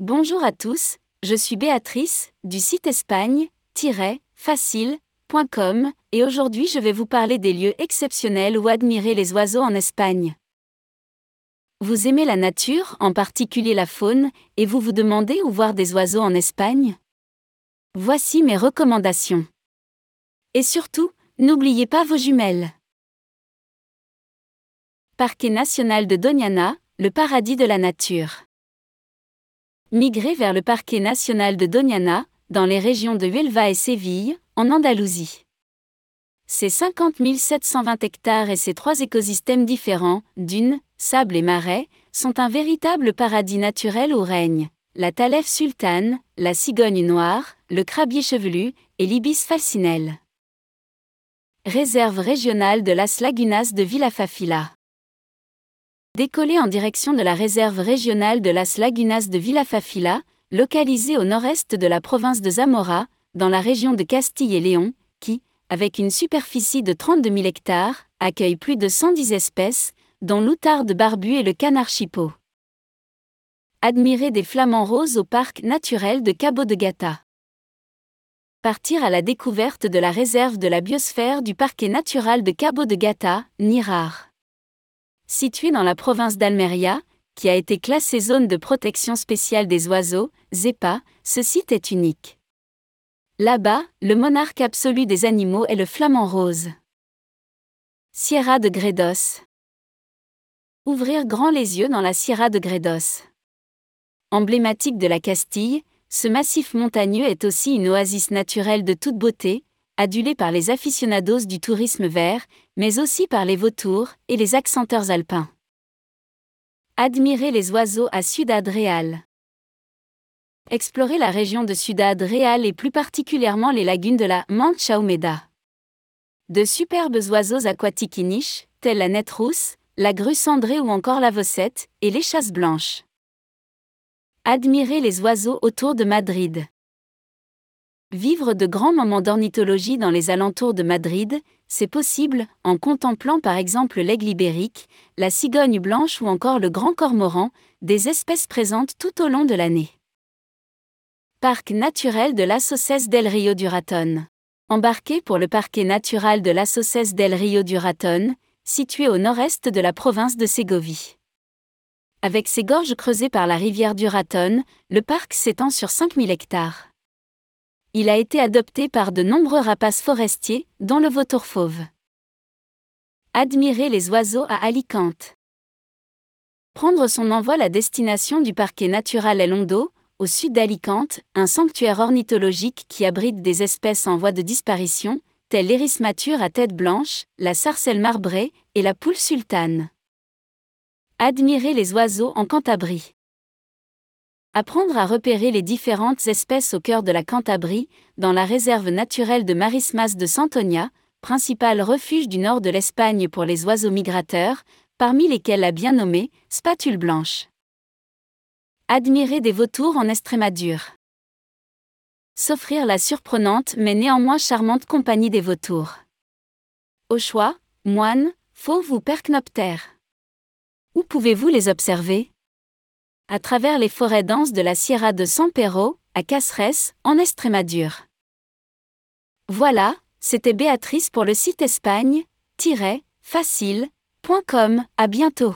Bonjour à tous, je suis Béatrice, du site espagne-facile.com, et aujourd'hui je vais vous parler des lieux exceptionnels où admirer les oiseaux en Espagne. Vous aimez la nature, en particulier la faune, et vous vous demandez où voir des oiseaux en Espagne? Voici mes recommandations. Et surtout, n'oubliez pas vos jumelles. Parquet national de Doñana, le paradis de la nature. Migrez vers le parquet national de Doñana, dans les régions de Huelva et Séville, en Andalousie. Ces 50 720 hectares et ses trois écosystèmes différents, dunes, sable et marais, sont un véritable paradis naturel où règnent la talève sultane, la cigogne noire, le crabier chevelu et l'ibis falcinelle. Réserve régionale de las Lagunas de Villafafila. Décollé en direction de la réserve régionale de las Lagunas de Villafafila, localisée au nord-est de la province de Zamora, dans la région de Castille et Léon, qui, avec une superficie de 32 000 hectares, accueille plus de 110 espèces, dont l'outarde barbu et le canard chipot. Admirer des flamants roses au parc naturel de Cabo de Gata. Partir à la découverte de la réserve de la biosphère du parquet natural de Cabo de Gata, Nirar. Situé dans la province d'Almeria, qui a été classée zone de protection spéciale des oiseaux, ZEPA, ce site est unique. Là-bas, le monarque absolu des animaux est le flamant rose. Sierra de Gredos. Ouvrir grand les yeux dans la Sierra de Gredos. Emblématique de la Castille, ce massif montagneux est aussi une oasis naturelle de toute beauté, adulé par les aficionados du tourisme vert, mais aussi par les vautours et les accenteurs alpins. Admirer les oiseaux à Ciudad Real. Explorer la région de Ciudad Real et plus particulièrement les lagunes de la Mancha Humeda. De superbes oiseaux aquatiques y nichent, tels la nette rousse, la grue cendrée ou encore la vossette, et les chasses blanches. Admirer les oiseaux autour de Madrid. Vivre de grands moments d'ornithologie dans les alentours de Madrid, c'est possible en contemplant par exemple l'aigle ibérique, la cigogne blanche ou encore le grand cormoran, des espèces présentes tout au long de l'année. Parc naturel de l'Assoces del Rio du Raton. Embarqué pour le parquet naturel de l'Assoces del Rio du Raton, situé au nord-est de la province de Ségovie. Avec ses gorges creusées par la rivière du Raton, le parc s'étend sur 5000 hectares il a été adopté par de nombreux rapaces forestiers, dont le vautour fauve. Admirer les oiseaux à Alicante. Prendre son envol à destination du parquet natural El Hondo, au sud d'Alicante, un sanctuaire ornithologique qui abrite des espèces en voie de disparition, telles l'iris mature à tête blanche, la sarcelle marbrée et la poule sultane. Admirer les oiseaux en Cantabrie. Apprendre à repérer les différentes espèces au cœur de la Cantabrie, dans la réserve naturelle de Marismas de Santonia, principal refuge du nord de l'Espagne pour les oiseaux migrateurs, parmi lesquels la bien nommée spatule blanche. Admirer des vautours en Estrémadure. S'offrir la surprenante mais néanmoins charmante compagnie des vautours. Au choix, moines, fauves ou percnoptères. Où pouvez-vous les observer? À travers les forêts denses de la Sierra de San Pedro, à Caceres, en Estrémadure. Voilà, c'était Béatrice pour le site espagne-facile.com. À bientôt.